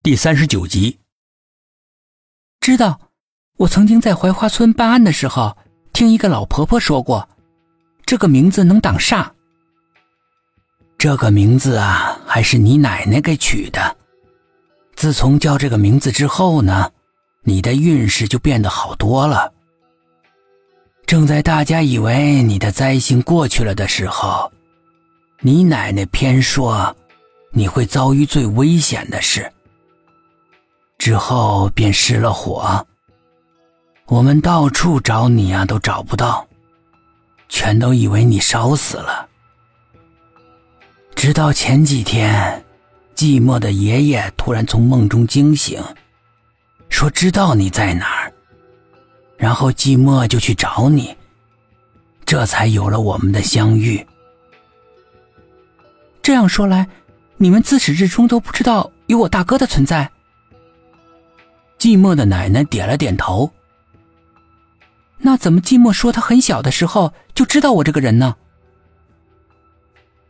第三十九集。知道，我曾经在槐花村办案的时候，听一个老婆婆说过，这个名字能挡煞。这个名字啊，还是你奶奶给取的。自从叫这个名字之后呢，你的运势就变得好多了。正在大家以为你的灾星过去了的时候，你奶奶偏说你会遭遇最危险的事。之后便失了火，我们到处找你啊，都找不到，全都以为你烧死了。直到前几天，寂寞的爷爷突然从梦中惊醒，说知道你在哪儿，然后寂寞就去找你，这才有了我们的相遇。这样说来，你们自始至终都不知道有我大哥的存在。寂寞的奶奶点了点头。那怎么寂寞说他很小的时候就知道我这个人呢？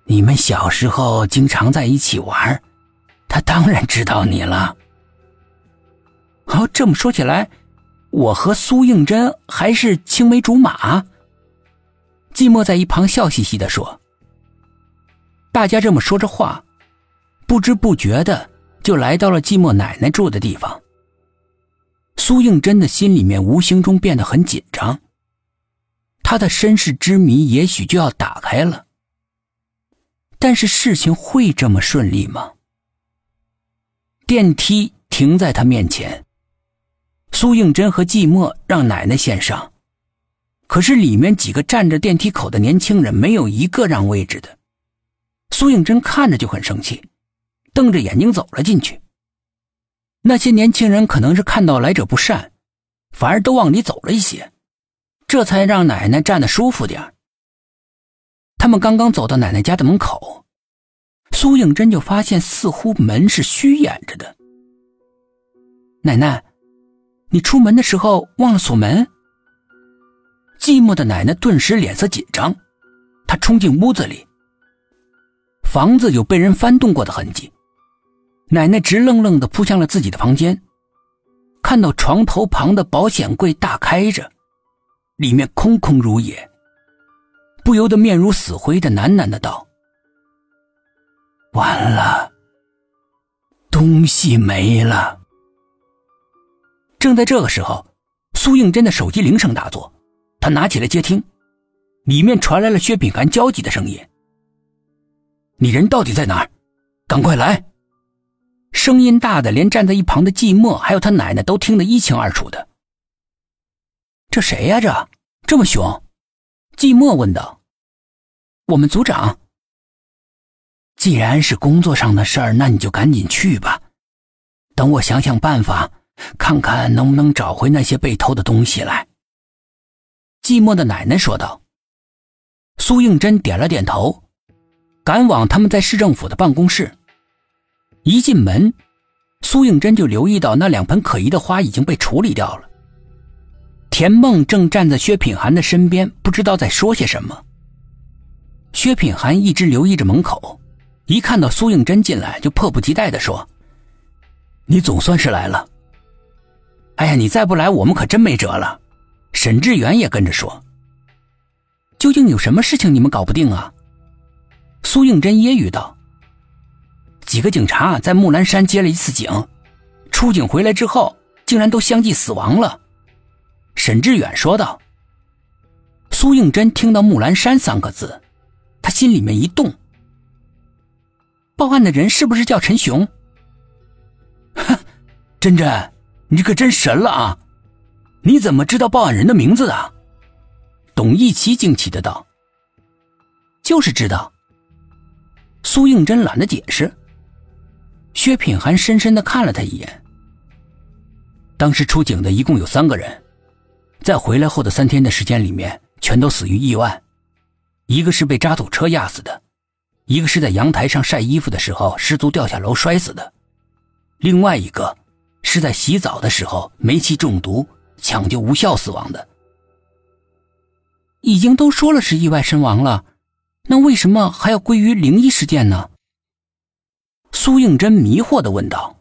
你们小时候经常在一起玩，他当然知道你了。哦，这么说起来，我和苏应真还是青梅竹马。寂寞在一旁笑嘻嘻的说：“大家这么说着话，不知不觉的就来到了寂寞奶奶住的地方。”苏应真的心里面无形中变得很紧张，他的身世之谜也许就要打开了。但是事情会这么顺利吗？电梯停在他面前，苏应真和寂寞让奶奶先上，可是里面几个站着电梯口的年轻人没有一个让位置的。苏应真看着就很生气，瞪着眼睛走了进去。那些年轻人可能是看到来者不善，反而都往里走了一些，这才让奶奶站得舒服点他们刚刚走到奶奶家的门口，苏应真就发现似乎门是虚掩着的。奶奶，你出门的时候忘了锁门？寂寞的奶奶顿时脸色紧张，她冲进屋子里，房子有被人翻动过的痕迹。奶奶直愣愣的扑向了自己的房间，看到床头旁的保险柜大开着，里面空空如也，不由得面如死灰的喃喃的道：“完了，东西没了。”正在这个时候，苏应真的手机铃声大作，他拿起来接听，里面传来了薛品涵焦急的声音：“你人到底在哪儿？赶快来！”声音大的，连站在一旁的寂寞还有他奶奶都听得一清二楚的。这谁呀？这这么凶？寂寞问道。我们组长。既然是工作上的事儿，那你就赶紧去吧。等我想想办法，看看能不能找回那些被偷的东西来。寂寞的奶奶说道。苏应真点了点头，赶往他们在市政府的办公室。一进门，苏应真就留意到那两盆可疑的花已经被处理掉了。田梦正站在薛品涵的身边，不知道在说些什么。薛品涵一直留意着门口，一看到苏应真进来，就迫不及待的说：“你总算是来了。哎呀，你再不来，我们可真没辙了。”沈志远也跟着说：“究竟有什么事情你们搞不定啊？”苏应真揶揄道。几个警察在木兰山接了一次警，出警回来之后，竟然都相继死亡了。沈志远说道。苏应真听到“木兰山”三个字，他心里面一动。报案的人是不是叫陈雄？哼，真真，你可真神了啊！你怎么知道报案人的名字的？董一奇惊奇的道。就是知道。苏应真懒得解释。薛品涵深深的看了他一眼。当时出警的一共有三个人，在回来后的三天的时间里面，全都死于意外。一个是被渣土车压死的，一个是在阳台上晒衣服的时候失足掉下楼摔死的，另外一个是在洗澡的时候煤气中毒抢救无效死亡的。已经都说了是意外身亡了，那为什么还要归于灵异事件呢？苏应真迷惑地问道。